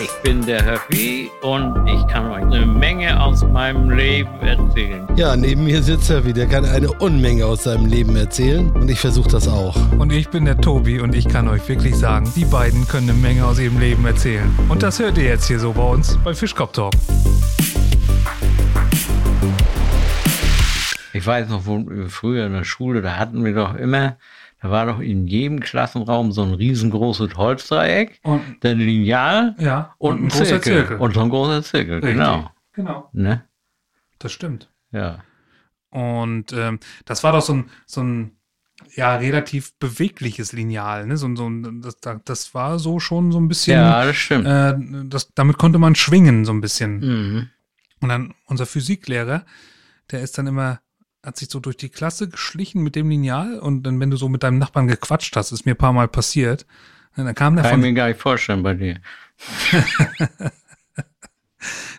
Ich bin der Höffi und ich kann euch eine Menge aus meinem Leben erzählen. Ja, neben mir sitzt Höffi, der kann eine Unmenge aus seinem Leben erzählen und ich versuche das auch. Und ich bin der Tobi und ich kann euch wirklich sagen, die beiden können eine Menge aus ihrem Leben erzählen. Und das hört ihr jetzt hier so bei uns bei Fischkopf Talk. Ich weiß noch, wo, früher in der Schule, da hatten wir doch immer, da war doch in jedem Klassenraum so ein riesengroßes Holzdreieck, Und- dann Lineal Ja, und, ein Zirkel. Und so ein großer Zirkel, Richtig. genau. Genau, Ne? das stimmt. Ja. Und ähm, das war doch so ein, so ein ja, relativ bewegliches Lineal. Ne? So, ein- so, ein- das, da- das war so schon so ein bisschen, Ja, das stimmt. äh, das, damit konnte man schwingen so ein bisschen. Mhm. Und dann unser Physiklehrer, der ist dann immer, hat sich so durch die Klasse geschlichen mit dem Lineal und dann, wenn du so mit deinem Nachbarn gequatscht hast, ist mir ein paar Mal passiert, dann kam der Kann ich von, mir gar nicht vorstellen bei dir.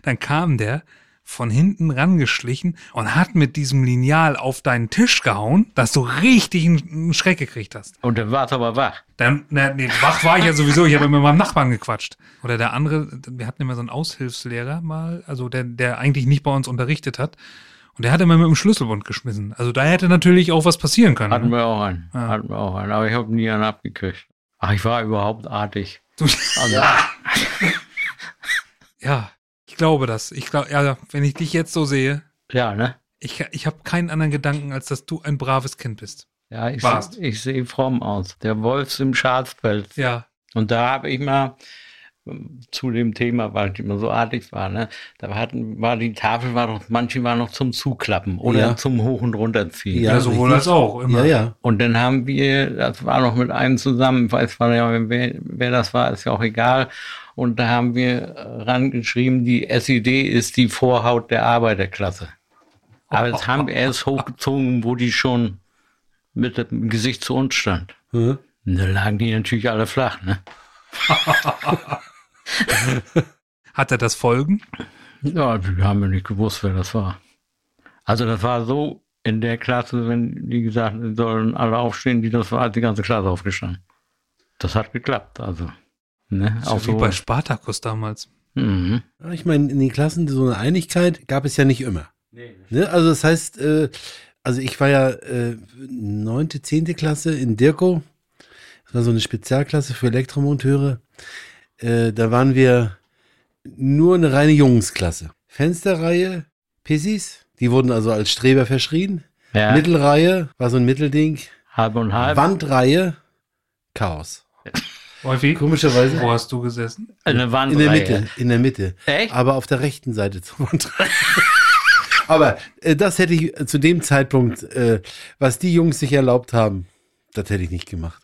dann kam der von hinten rangeschlichen und hat mit diesem Lineal auf deinen Tisch gehauen, dass du richtig einen Schreck gekriegt hast. Und dann du aber wach. Dann, na, nee, wach war ich ja sowieso, ich habe mit meinem Nachbarn gequatscht. Oder der andere, wir hatten immer so einen Aushilfslehrer mal, also der, der eigentlich nicht bei uns unterrichtet hat. Und der hat immer mit dem Schlüsselbund geschmissen. Also da hätte natürlich auch was passieren können. Hatten ne? wir auch einen. Ja. Hatten wir auch einen. Aber ich habe nie einen abgekriegt. Ach, ich war überhaupt artig. Du, Also, ja, ich glaube das. Ich glaube, ja, wenn ich dich jetzt so sehe, ja, ne? ich, ich habe keinen anderen Gedanken, als dass du ein braves Kind bist. Ja, ich, ich sehe fromm aus. Der Wolf im Schafspelz. Ja. Und da habe ich mal zu dem Thema, weil ich immer so artig war, ne? Da hatten, war die Tafel war noch, manche waren noch zum Zuklappen oder Ja. zum Hoch- und Runterziehen. Ja, sowohl richtig. als auch, immer. Ja, ja. Und dann haben wir, das war noch mit einem zusammen, ich weiß zwar nicht, wer, wer das war, ist ja auch egal. Und da haben wir rangeschrieben, die SED ist die Vorhaut der Arbeiterklasse. Aber jetzt haben wir es hochgezogen, wo die schon mit dem Gesicht zu uns stand. Hm? Und da lagen die natürlich alle flach, ne? Hat er das Folgen? Ja, wir haben ja nicht gewusst, wer das war. Also das war so in der Klasse, wenn die gesagt haben, sie sollen alle aufstehen, die das war, hat die ganze Klasse aufgestanden. Das hat geklappt, also. Ne? So Auch wie so. bei Spartakus damals. Mhm. Ich meine, in den Klassen so eine Einigkeit gab es ja nicht immer. Ne? Also das heißt, äh, also ich war ja äh, neunte, zehnte Klasse in Dirko. Das war so eine Spezialklasse für Elektromonteure. Äh, da waren wir nur eine reine Jungsklasse. Fensterreihe, Pissis, die wurden also als Streber verschrien. Ja, Mittelreihe war so ein Mittelding. halb und halb. Wandreihe, Chaos. Häufig. Komischerweise Wo hast du gesessen? Eine Wand. in der Mitte, in der Mitte. Echt? aber auf der rechten Seite zur Wandreihe. aber äh, das hätte ich zu dem Zeitpunkt, äh, was die Jungs sich erlaubt haben, das hätte ich nicht gemacht.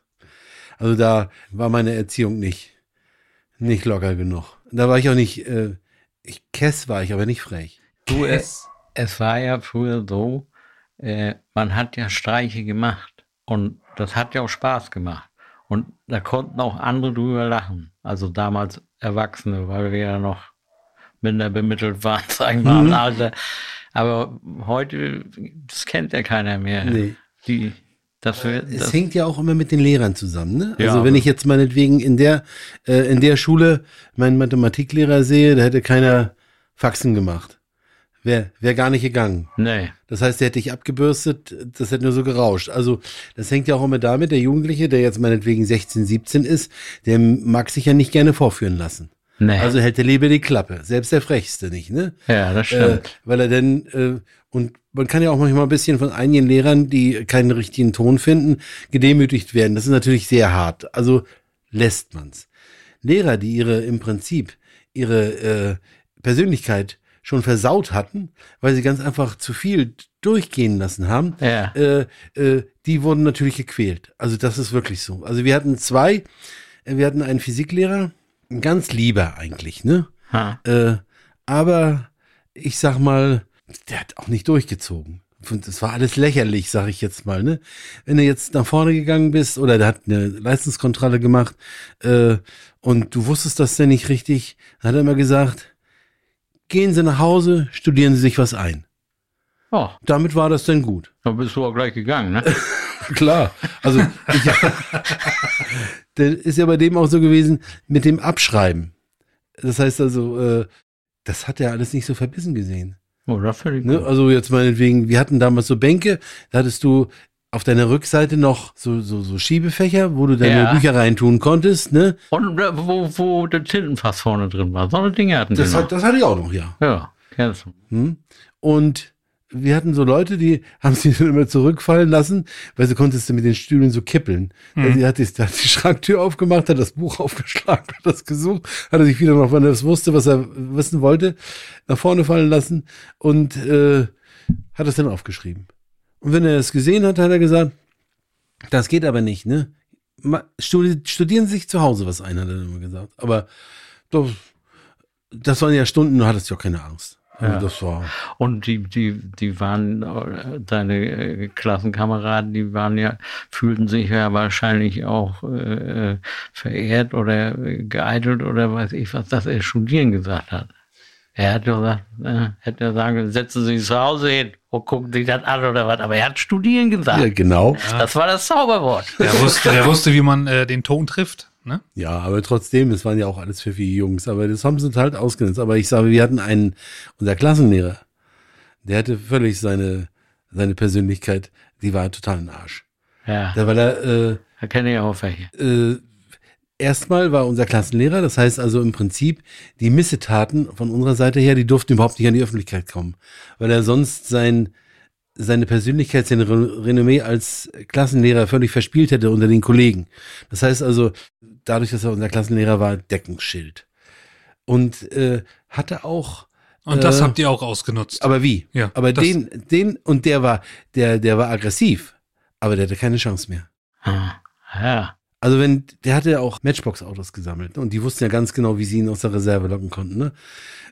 Also da war meine Erziehung nicht, nicht locker genug. Da war ich auch nicht, äh, ich Kess war ich, aber nicht frech. Du, es, es war ja früher so, äh, man hat ja Streiche gemacht und das hat ja auch Spaß gemacht. Und da konnten auch andere drüber lachen. Also damals Erwachsene, weil wir ja noch minder bemittelt waren, sagen wir mal, im Alter. Aber heute, das kennt ja keiner mehr. Nee. Die, das wird, Es das, hängt ja auch immer mit den Lehrern zusammen. Ne? Ja, also wenn ich jetzt meinetwegen in der, äh, in der Schule meinen Mathematiklehrer sehe, da hätte keiner Faxen gemacht. Wäre wär gar nicht gegangen. nee. Das heißt, der hätte ich abgebürstet, das hätte nur so gerauscht. Also, das hängt ja auch immer damit, der Jugendliche, der jetzt meinetwegen 16, 17 ist, der mag sich ja nicht gerne vorführen lassen. Nee. Also hält er lieber die Klappe. Selbst der Frechste nicht, ne? ja, das Äh, stimmt. weil er denn, äh, und man kann ja auch manchmal ein bisschen von einigen Lehrern, die keinen richtigen Ton finden, gedemütigt werden. Das ist natürlich sehr hart. Also lässt man's. Lehrer, die ihre im Prinzip ihre äh, Persönlichkeit schon versaut hatten, weil sie ganz einfach zu viel durchgehen lassen haben, ja. äh, äh, die wurden natürlich gequält. Also das ist wirklich so. Also wir hatten zwei, äh, wir hatten einen Physiklehrer, ganz lieber eigentlich, ne? Äh, aber ich sag mal, der hat auch nicht durchgezogen. Das war alles lächerlich, sag ich jetzt mal. Ne? Wenn du jetzt nach vorne gegangen bist oder der hat eine Leistungskontrolle gemacht äh, und du wusstest das denn nicht richtig, dann hat er immer gesagt, gehen Sie nach Hause, studieren Sie sich was ein. Ja, Damit war das dann gut. dann bist du auch gleich gegangen, ne? Klar. Also, ich, das ist ja bei dem auch so gewesen mit dem Abschreiben. Das heißt also, äh, das hat er alles nicht so verbissen gesehen. Oh, das Ne? Also jetzt meinetwegen, wir hatten damals so Bänke, da hattest du auf deiner Rückseite noch so, so, so Schiebefächer, wo du deine Ja. Bücher reintun konntest. Ne? Und äh, wo, wo der Tintenfass vorne drin war. So eine Dinge hatten Das, wir hat, das hatte ich auch noch, ja. Ja, kennst du. Hm? Und wir hatten so Leute, die haben sie dann immer zurückfallen lassen, weil sie konntest du mit den Stühlen so kippeln. Also sie hat die, hat die Schranktür aufgemacht, hat das Buch aufgeschlagen, hat das gesucht, hat er sich wieder noch, wenn er es wusste, was er wissen wollte, nach vorne fallen lassen und äh, hat es dann aufgeschrieben. Und wenn er es gesehen hat, hat er gesagt, das geht aber nicht, ne? Studieren Sie sich zu Hause was ein, hat er immer gesagt. Aber doch, das waren ja Stunden, du hattest ja auch keine Angst. Also Ja. das war. Und die, die, die waren, äh, deine äh, Klassenkameraden, die waren ja, fühlten sich ja wahrscheinlich auch äh, verehrt oder äh, geeitelt oder weiß ich was, dass er studieren gesagt hat. Er hat ja gesagt, äh, hätte er sagen, können, setzen Sie sich zu Hause hin und gucken sich das an oder was, aber er hat studieren gesagt. Ja, genau. Das war das Zauberwort. Der wusste, der wusste, wie man äh, den Ton trifft. Ne? Ja, aber trotzdem, es waren ja auch alles pfiffige Jungs, aber das haben sie halt ausgenutzt. Aber ich sage, wir hatten einen, unser Klassenlehrer, der hatte völlig seine, seine Persönlichkeit, die war total ein Arsch. Ja, Da war er, äh, da kenne ich auch welche. äh, erstmal war unser Klassenlehrer, das heißt also im Prinzip, die Missetaten von unserer Seite her, die durften überhaupt nicht an die Öffentlichkeit kommen, weil er sonst sein, seine Persönlichkeit, sein Re- Renommee als Klassenlehrer völlig verspielt hätte unter den Kollegen. Das heißt also, dadurch, dass er unser Klassenlehrer war, Deckenschild. Und äh, hatte auch Und das Äh, habt ihr auch ausgenutzt. aber wie? Ja, aber das- den, den, und der war, der, der war aggressiv, aber der hatte keine Chance mehr. Ah, Ja, Also wenn, der hatte ja auch Matchbox-Autos gesammelt ne? und die wussten ja ganz genau, wie sie ihn aus der Reserve locken konnten. Ne?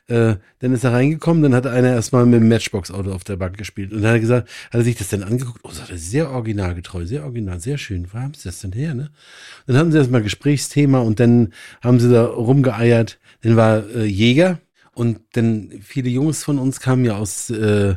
Äh, dann ist er reingekommen, dann hat einer erstmal mit dem Matchbox-Auto auf der Bank gespielt und dann hat er gesagt, hat er sich das dann angeguckt, oh, sagt er, sehr originalgetreu, sehr original, sehr schön, wo haben sie das denn her, ne? Dann hatten sie erstmal Gesprächsthema und dann haben sie da rumgeeiert, dann war äh, Jäger und dann viele Jungs von uns kamen ja aus äh,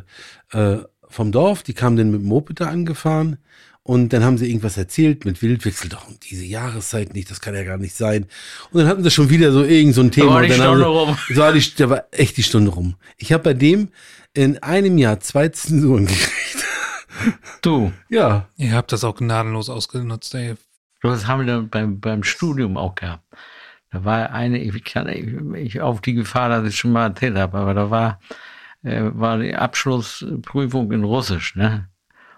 äh, vom Dorf, die kamen dann mit dem Moped da angefahren und dann haben sie irgendwas erzählt mit Wildwechsel, doch und diese Jahreszeit nicht, das kann ja gar nicht sein. Und dann hatten sie schon wieder so irgend so ein Thema. war die und dann haben Stunde sie, rum. So war die, da war echt die Stunde rum. Ich habe bei dem in einem Jahr zwei Zensuren gekriegt. du, ja. ihr habt das auch gnadenlos ausgenutzt, ey. Das haben wir dann beim, beim Studium auch gehabt. Da war eine, ich kann ich, ich auf die Gefahr, dass ich schon mal erzählt habe, aber da war, äh, war die Abschlussprüfung in Russisch, ne?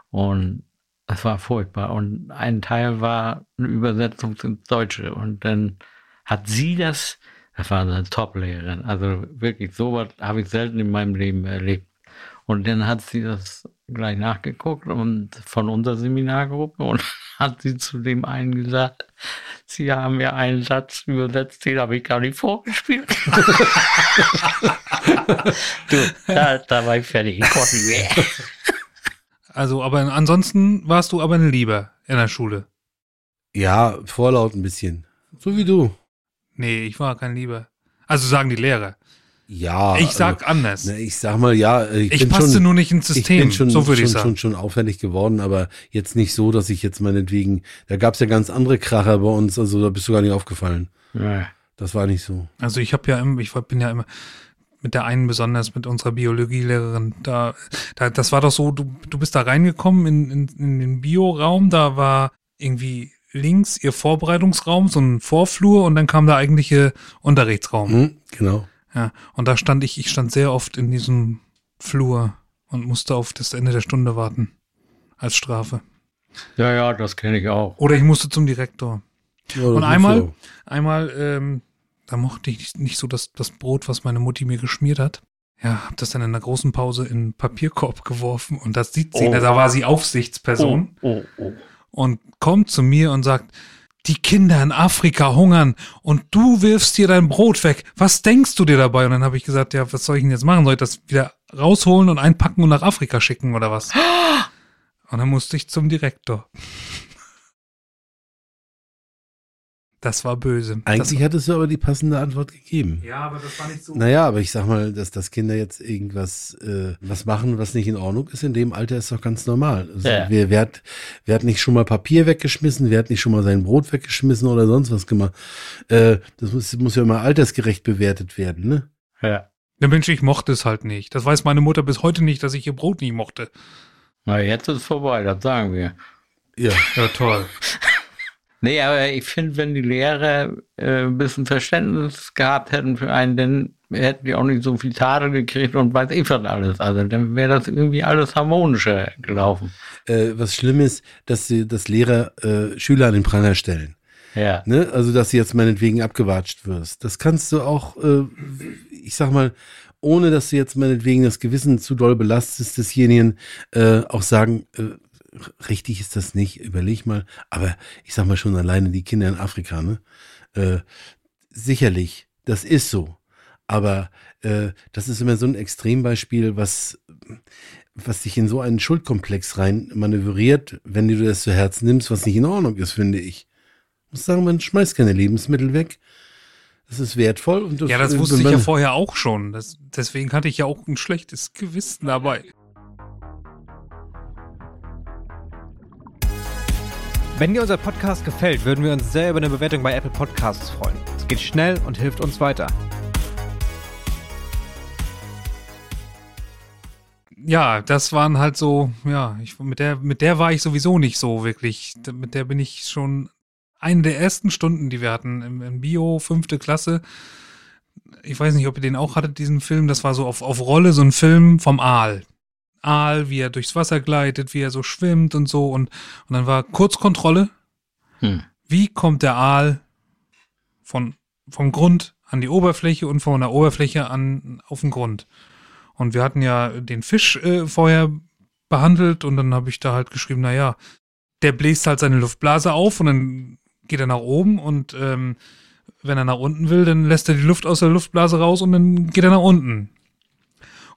Und das war furchtbar. Und ein Teil war eine Übersetzung ins Deutsche. Und dann hat sie das, das war eine Top-Lehrerin, also wirklich sowas habe ich selten in meinem Leben erlebt. Und dann hat sie das gleich nachgeguckt und von unserer Seminargruppe und hat sie zu dem einen gesagt, sie haben ja einen Satz übersetzt, den habe ich gar nicht vorgespielt. du, da, da war ich fertig. Ich konnte mehr. Also, aber ansonsten warst du aber ein Lieber in der Schule. Ja, vorlaut ein bisschen. So wie du. Nee, ich war kein Lieber. Also sagen die Lehrer. Ja. ich sag also, anders. ne, ich sag mal, ja, äh, ich, ich bin passte schon, nur nicht ins ich System. bin schon, so würde ich schon, sagen. schon, schon auffällig geworden, aber jetzt nicht so, dass ich jetzt meinetwegen, da gab's ja ganz andere Kracher bei uns, also da bist du gar nicht aufgefallen. Ja. Das war nicht so. Also ich habe ja immer, ich war- bin ja immer mit der einen besonders mit unserer Biologielehrerin da, da das war doch so, du, du bist da reingekommen in, in, in den Bioraum, da war irgendwie links ihr Vorbereitungsraum, so ein Vorflur und dann kam der eigentliche Unterrichtsraum. Hm, genau. Ja, und da stand ich, ich stand sehr oft in diesem Flur und musste auf das Ende der Stunde warten als Strafe. ja, ja, das kenne ich auch. Oder ich musste zum Direktor. Ja, Und einmal, so. einmal, ähm, da mochte ich nicht so das, das Brot, was meine Mutti mir geschmiert hat. Ja, hab das dann in einer großen Pause in einen Papierkorb geworfen und das sieht sie, Oh. da war sie Aufsichtsperson Oh, oh. und kommt zu mir und sagt, die Kinder in Afrika hungern und du wirfst dir dein Brot weg. Was denkst du dir dabei? Und dann habe ich gesagt, ja, was soll ich denn jetzt machen? Soll ich das wieder rausholen und einpacken und nach Afrika schicken oder was? Und dann musste ich zum Direktor. Das war böse. Eigentlich das, hattest du aber die passende Antwort gegeben. Ja, aber das war nicht so. Naja, aber ich sag mal, dass, dass Kinder jetzt irgendwas äh, was machen, was nicht in Ordnung ist, in dem Alter ist doch ganz normal. Also, Ja. wer, wer, hat, wer hat nicht schon mal Papier weggeschmissen, wer hat nicht schon mal sein Brot weggeschmissen oder sonst was gemacht? Äh, das muss, muss ja immer altersgerecht bewertet werden, ne? Ja. Der Mensch, ich mochte es halt nicht. Das weiß meine Mutter bis heute nicht, dass ich ihr Brot nicht mochte. Na, jetzt ist es vorbei, das sagen wir. Ja. Ja, toll. Nee, aber ich finde, wenn die Lehrer äh, ein bisschen Verständnis gehabt hätten für einen, dann hätten die auch nicht so viel Tadel gekriegt und weiß ich was alles. Also dann wäre das irgendwie alles harmonischer gelaufen. Äh, was schlimm ist, dass sie, dass Lehrer äh, Schüler an den Pranger stellen. Ja. Ne? Also, dass du jetzt meinetwegen abgewatscht wirst. Das kannst du auch, äh, ich sag mal, ohne dass du jetzt meinetwegen das Gewissen zu doll belastest desjenigen, äh, auch sagen, äh, richtig ist das nicht, überleg mal. Aber ich sag mal schon alleine die Kinder in Afrika, ne? Äh, sicherlich, das ist so. Aber äh, das ist immer so ein Extrembeispiel, was, was dich in so einen Schuldkomplex rein manövriert, wenn du das zu Herzen nimmst, was nicht in Ordnung ist, finde ich. Ich muss sagen, man schmeißt keine Lebensmittel weg. Das ist wertvoll. Und Ja, das wusste ich ja vorher auch schon. Das, deswegen hatte ich ja auch ein schlechtes Gewissen dabei. Wenn dir unser Podcast gefällt, würden wir uns sehr über eine Bewertung bei Apple Podcasts freuen. Es geht schnell und hilft uns weiter. Ja, das waren halt so, ja, ich, mit der, mit der war ich sowieso nicht so wirklich. Mit der bin ich schon eine der ersten Stunden, die wir hatten im, im Bio, fünfte Klasse. Ich weiß nicht, ob ihr den auch hattet, diesen Film. Das war so auf, auf Rolle, so ein Film vom Aal. Aal, wie er durchs Wasser gleitet, wie er so schwimmt und so. Und, und dann war Kurzkontrolle. Hm. Wie kommt der Aal von, vom Grund an die Oberfläche und von der Oberfläche an, auf den Grund? Und wir hatten ja den Fisch äh, vorher behandelt und dann habe ich da halt geschrieben, na ja, der bläst halt seine Luftblase auf und dann geht er nach oben und ähm, wenn er nach unten will, dann lässt er die Luft aus der Luftblase raus und dann geht er nach unten.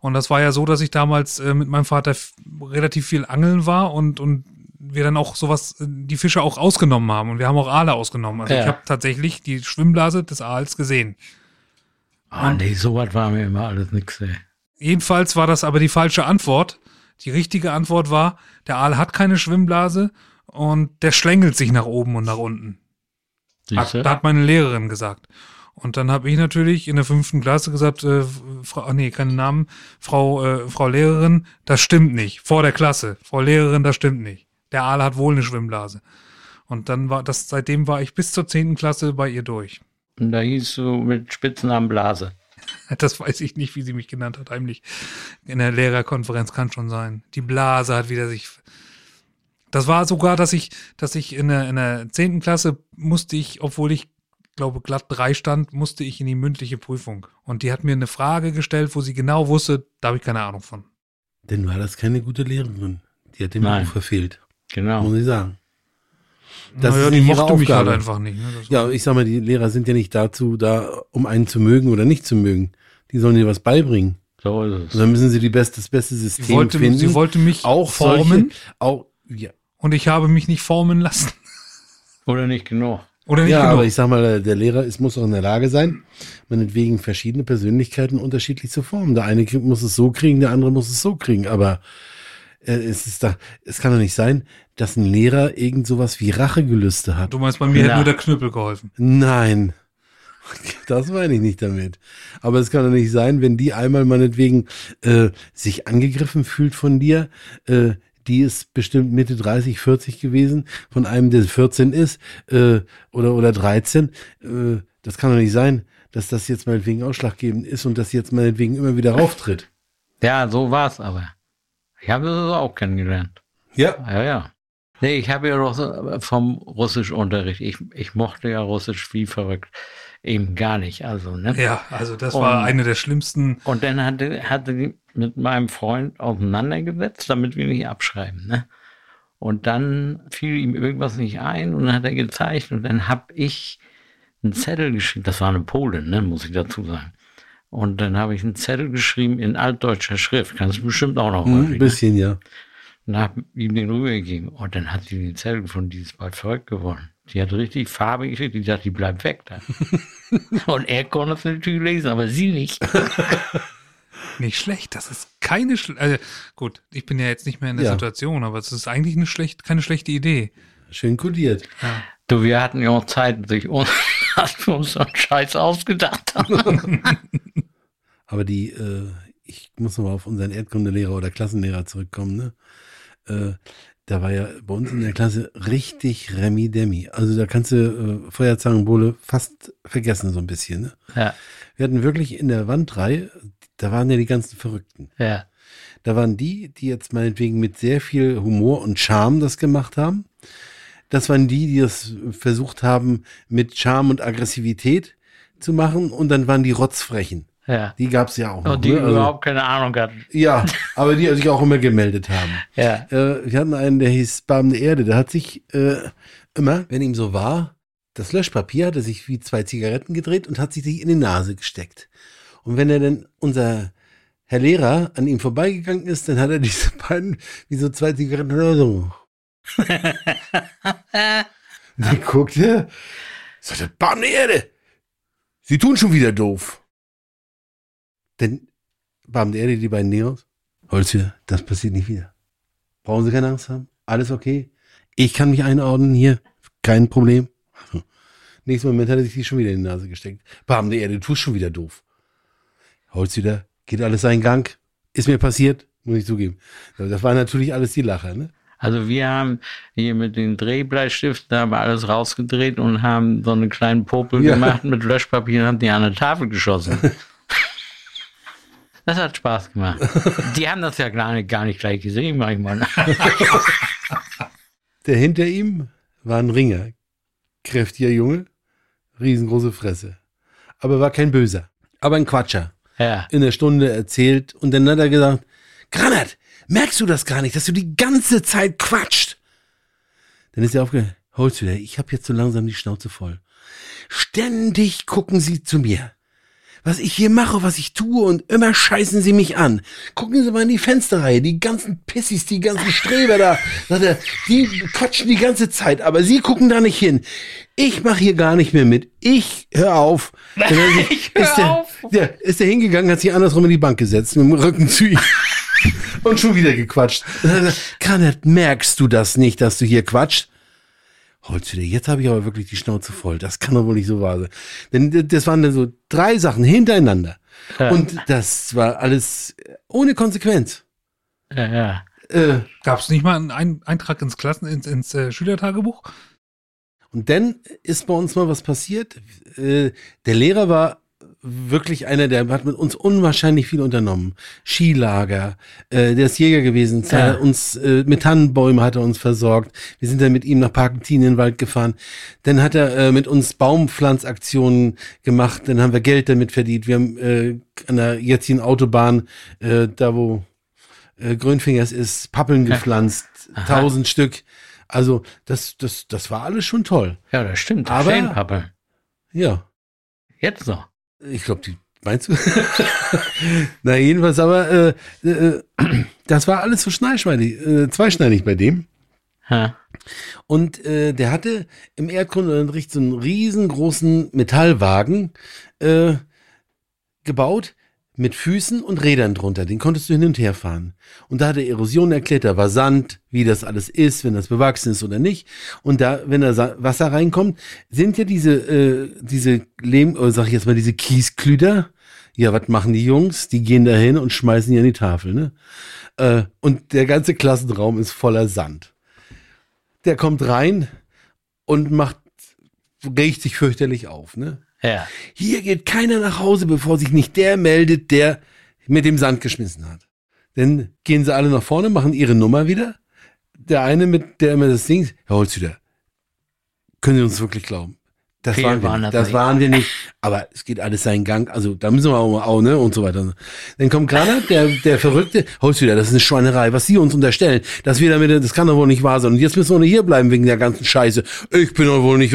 Und das war ja so, dass ich damals äh, mit meinem Vater relativ viel angeln war und, und wir dann auch sowas, äh, die Fische auch ausgenommen haben und wir haben auch Aale ausgenommen. Also Ja. ich habe tatsächlich die Schwimmblase des Aals gesehen. Ah, nee, sowas war mir immer alles nix, ey. Jedenfalls war das aber die falsche Antwort. Die richtige Antwort war, der Aal hat keine Schwimmblase und der schlängelt sich nach oben und nach unten. Hat, hat meine Lehrerin gesagt. Und dann habe ich natürlich in der fünften Klasse gesagt, äh, Frau, ach nee, keine Namen, Frau, äh, Frau Lehrerin, das stimmt nicht. Vor der Klasse. Frau Lehrerin, das stimmt nicht. Der Aal hat wohl eine Schwimmblase. Und dann war das, seitdem war ich bis zur zehnten Klasse bei ihr durch. Und da hieß du mit Spitznamen Blase. Das weiß ich nicht, wie sie mich genannt hat, heimlich. In der Lehrerkonferenz kann schon sein. Die Blase hat wieder sich. Das war sogar, dass ich, dass ich in der, in der 10. Klasse musste ich, obwohl ich glaube glatt drei stand, musste ich in die mündliche Prüfung. Und die hat mir eine Frage gestellt, wo sie genau wusste, da habe ich keine Ahnung von. Denn war das keine gute Lehrerin. Die hat den Nein. Beruf verfehlt, Genau. muss ich sagen. Das naja, ist die mochte mich halt einfach nicht. Ne? Ja, ich sag mal, die Lehrer sind ja nicht dazu da, um einen zu mögen oder nicht zu mögen. Die sollen dir was beibringen. So ist Und es. dann müssen sie die beste, das beste System sie, wollte, finden. sie wollte mich auch formen Solche, auch, ja, und ich habe mich nicht formen lassen. Oder nicht genug. Oder nicht ja genug. aber ich sag mal, der Lehrer ist, muss auch in der Lage sein, meinetwegen verschiedene Persönlichkeiten unterschiedlich zu formen. Der eine muss es so kriegen, der andere muss es so kriegen. Aber äh, es ist da, es kann doch nicht sein, dass ein Lehrer irgend sowas wie Rachegelüste hat. du meinst, bei mir Ja. hätte nur der Knüppel geholfen. Nein. Das meine ich nicht damit. Aber es kann doch nicht sein, wenn die einmal meinetwegen äh, sich angegriffen fühlt von dir, äh, die ist bestimmt Mitte 30, 40 gewesen, von einem, der 14 ist, äh, oder, oder 13. Äh, das kann doch nicht sein, dass das jetzt meinetwegen ausschlaggebend ist und das jetzt meinetwegen immer wieder rauftritt. Ja, so war's aber. Ich habe das auch kennengelernt. Ja. Ja, ja. Nee, ich habe ja doch so vom Russischunterricht. Ich, ich mochte ja Russisch wie verrückt. Eben gar nicht. Also, ne? Ja, also das war Und- eine der schlimmsten. Und dann hatte, hatte die mit meinem Freund auseinandergesetzt, damit wir nicht abschreiben. Ne? Und dann fiel ihm irgendwas nicht ein und dann hat er gezeigt und dann habe ich einen Zettel geschrieben. Das war eine Polin, ne, muss ich dazu sagen. Und dann habe ich einen Zettel geschrieben in altdeutscher Schrift. Kannst du bestimmt auch noch Hm, häufig, ein bisschen, ja. und habe ihm den rübergegeben. Und dann hat sie den Zettel gefunden, die ist bald verrückt geworden. Die hat richtig Farbe geschickt. Die sagt, die bleibt weg da. und er konnte es natürlich lesen, aber sie nicht. Nicht schlecht, das ist keine schle also, gut, ich bin ja jetzt nicht mehr in der Ja. Situation, aber es ist eigentlich eine schlecht, keine schlechte Idee. Schön kodiert. Du, wir hatten ja auch Zeiten, sich uns, dass wir uns so einen Scheiß ausgedacht haben. Aber die, äh, ich muss nochmal auf unseren Erdkundelehrer oder Klassenlehrer zurückkommen, ne? Äh, da war ja bei uns in der Klasse richtig Remi Demi. Also da kannst du äh, Feuerzangenbowle fast vergessen, so ein bisschen. Ne? ja, Wir hatten wirklich in der Wandreihe, da waren ja die ganzen Verrückten. ja. Da waren die, die jetzt meinetwegen mit sehr viel Humor und Charme das gemacht haben. Das waren die, die das versucht haben, mit Charme und Aggressivität zu machen. Und dann waren die Rotzfrechen. Ja. Die gab's ja auch noch. Und die ne? Also- überhaupt keine Ahnung hatten. ja, aber die sich auch immer gemeldet haben. Ja. Äh, wir hatten einen, der hieß Barmende Erde, der hat sich äh, immer, wenn ihm so war, das Löschpapier hat er sich wie zwei Zigaretten gedreht und hat sich in die Nase gesteckt. Und wenn er dann, unser Herr Lehrer, an ihm vorbeigegangen ist, dann hat er diese beiden, wie so zwei Zigaretten oder so. Die guckte, sagte, Barmende Erde, Sie tun schon wieder doof. Denn Barmende Erde, die beiden Neos, Holzhüter, das passiert nicht wieder. Brauchen Sie keine Angst haben. Alles okay. Ich kann mich einordnen hier. Kein Problem. Nächsten Moment hat er sich die schon wieder in die Nase gesteckt. Bam, der Erde, du schon wieder doof. Holzhüter, geht alles seinen Gang. Ist mir passiert, muss ich zugeben. Das war natürlich alles die Lacher, ne? Also wir haben hier mit den Drehbleistiften da haben wir alles rausgedreht und haben so einen kleinen Popel Ja. gemacht mit Löschpapier und haben die an der Tafel geschossen. Das hat Spaß gemacht. Die haben das ja gar nicht, gar nicht gleich gesehen manchmal. Der hinter ihm war ein Ringer. Kräftiger Junge, riesengroße Fresse. Aber war kein Böser. Aber ein Quatscher. Ja. in der Stunde erzählt und dann hat er gesagt, Granat, merkst du das gar nicht, dass du die ganze Zeit quatscht? Dann ist er aufgehört, holst wieder, ich habe jetzt so langsam die Schnauze voll. Ständig gucken sie zu mir. Was ich hier mache, was ich tue und immer scheißen sie mich an. Gucken Sie mal in die Fensterreihe, die ganzen Pissis, die ganzen Streber da, die quatschen die ganze Zeit, aber sie gucken da nicht hin. Ich mache hier gar nicht mehr mit. Ich hör auf. Ich hör ist der, auf. Der ist der hingegangen, hat sich andersrum in die Bank gesetzt, mit dem Rücken zu ihm. Und schon wieder gequatscht. Granat, merkst du das nicht, dass du hier quatscht? Holzhüter, jetzt habe ich aber wirklich die Schnauze voll. Das kann doch wohl nicht so wahr sein. Denn das waren dann so drei Sachen hintereinander. Ja. Und das war alles ohne Konsequenz. Ja, ja. Äh, Gab es nicht mal einen Ein- Eintrag ins Klassen, ins, ins äh, Schülertagebuch? Und dann ist bei uns mal was passiert. Äh, der Lehrer war wirklich einer, der hat mit uns unwahrscheinlich viel unternommen. Skilager, äh, der ist Jäger gewesen, Ja. uns äh, mit Tannenbäumen hat er uns versorgt. Wir sind dann mit ihm nach Parkentin in den Wald gefahren. Dann hat er äh, mit uns Baumpflanzaktionen gemacht. Dann haben wir Geld damit verdient. Wir haben äh, an der jetzigen Autobahn, äh, da wo äh, Grünfingers ist, Pappeln gepflanzt, tausend Stück. Also das, das, das war alles schon toll. Ja, das stimmt. Aber- Feenpappe. Ja, Jetzt noch. Ich glaube, die meinst du? Na jedenfalls, aber äh, äh, das war alles so schneidschneidig, äh, zweischneidig bei dem. Ja. Und äh, der hatte im Erdkundeunterricht so einen riesengroßen Metallwagen äh, gebaut mit Füßen und Rädern drunter. Den konntest du hin und her fahren. Und da hat er Erosion erklärt, da war Sand, wie das alles ist, wenn das bewachsen ist oder nicht. Und da, wenn da Wasser reinkommt, sind ja diese, äh, diese Lehm, oder sag ich jetzt mal, diese Kiesklüder. Ja, was machen die Jungs? Die gehen da hin und schmeißen die an die Tafel, ne? Äh, und der ganze Klassenraum ist voller Sand der kommt rein und macht, sich fürchterlich auf, ne? Ja. Hier geht keiner nach Hause, bevor sich nicht der meldet, der mit dem Sand geschmissen hat. Dann gehen sie alle nach vorne, machen ihre Nummer wieder. Der eine mit, der immer das Ding, Herr Holzhüter, können Sie uns wirklich glauben? Das waren wir waren nicht. das waren wir nicht. Aber es geht alles seinen Gang. Also da müssen wir auch, auch ne, und so weiter. Dann kommt gerade der, der Verrückte, Holzhüter, das ist eine Schweinerei, was Sie uns unterstellen, dass wir damit, das kann doch wohl nicht wahr sein. Und jetzt müssen wir nur hier bleiben wegen der ganzen Scheiße. Ich bin doch wohl nicht,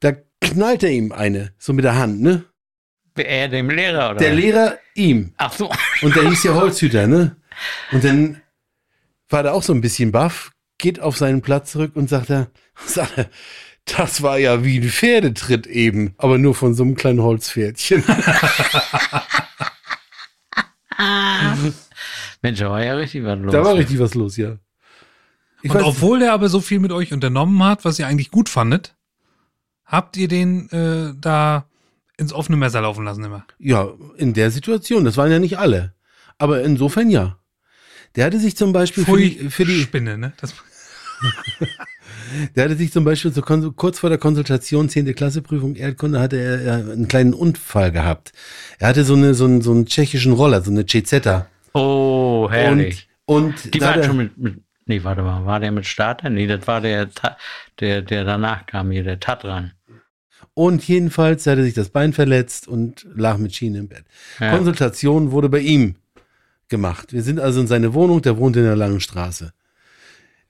da knallt er ihm eine, so mit der Hand, ne? Er dem Lehrer, oder? Der Lehrer ihm. Ach so. Und der hieß ja Holzhüter, ne? Und dann war der auch so ein bisschen baff, geht auf seinen Platz zurück und sagt er, sagt er Das war ja wie ein Pferdetritt eben, aber nur von so einem kleinen Holzpferdchen. Mensch, da war ja richtig was los. da war richtig was los, ja. Ich und weiß- obwohl der aber so viel mit euch unternommen hat, was ihr eigentlich gut fandet, habt ihr den äh, da ins offene Messer laufen lassen immer. Ja, in der Situation. Das waren ja nicht alle. Aber insofern ja. Der hatte sich zum Beispiel für Pfui, die, für die, Spinne, ne? Das, der hatte sich zum Beispiel so kurz vor der Konsultation 10. Klasse Prüfung Erdkunde hatte er einen kleinen Unfall gehabt. Er hatte so eine so einen, so einen tschechischen Roller, so eine Cezetta. Oh, herrlich. Und, und Die waren schon mit, mit, nee, warte mal, war der mit Starter? Nee, das war der, der, der danach kam hier, der Tatran. Und jedenfalls hat er sich das Bein verletzt und lag mit Schienen im Bett. Ja. Konsultation wurde bei ihm gemacht. Wir sind also in seine Wohnung, der wohnt in der langen Straße.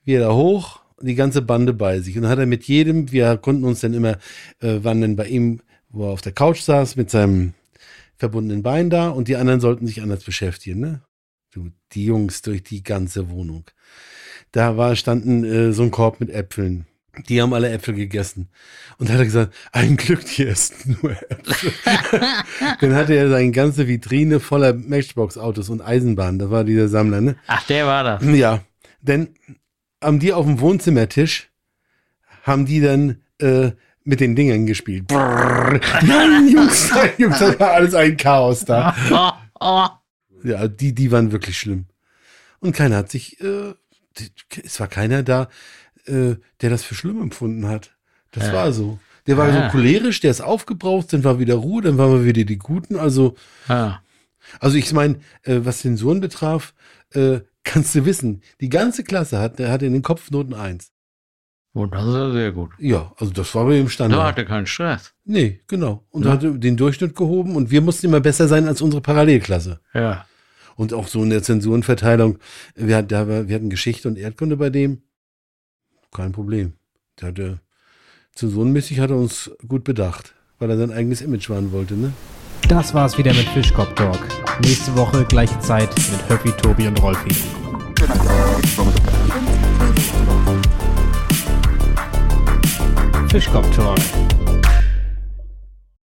Wir da hoch, die ganze Bande bei sich. Und dann hat er mit jedem, wir konnten uns dann immer, äh, waren dann bei ihm, wo er auf der Couch saß, mit seinem verbundenen Bein da und die anderen sollten sich anders beschäftigen, ne? Du, die Jungs durch die ganze Wohnung. Da war, standen äh, so ein Korb mit Äpfeln. Die haben alle Äpfel gegessen. Und da hat er gesagt, ein Glück, die essen nur Äpfel. Dann hatte er seine ganze Vitrine voller Matchbox-Autos und Eisenbahnen. Da war dieser Sammler, ne? Ach, der war das. Ja, denn haben die auf dem Wohnzimmertisch, haben die dann äh, mit den Dingern gespielt. Brrr. Nein, Jungs, nein, Jungs, das war alles ein Chaos da. Ja, die, die waren wirklich schlimm. Und keiner hat sich, äh, es war keiner da, äh, der das für schlimm empfunden hat. Das Ja. war so. Der war Ja. so cholerisch, der ist aufgebraucht, dann war wieder Ruhe, dann waren wir wieder die Guten. Also, Ja. also ich meine, äh, was den Sohn betraf, äh, kannst du wissen, die ganze Klasse hat, der hatte in den Kopfnoten eins. Oh, das ist ja sehr gut. Ja, also das war bei ihm Da Standard. hatte er keinen Stress. Nee, genau. Und Ja. hatte den Durchschnitt gehoben und wir mussten immer besser sein als unsere Parallelklasse. Ja. Und auch so in der Zensurenverteilung. Wir, hatten- da wir hatten Geschichte und Erdkunde bei dem. Kein Problem. Der hatte, zensurenmäßig hat er uns gut bedacht, weil er sein eigenes Image wahren wollte, ne? Das war's wieder mit Fischkopf Talk. Nächste Woche gleiche Zeit mit Höppi, Tobi und Rolfi. Fischkopf Talk,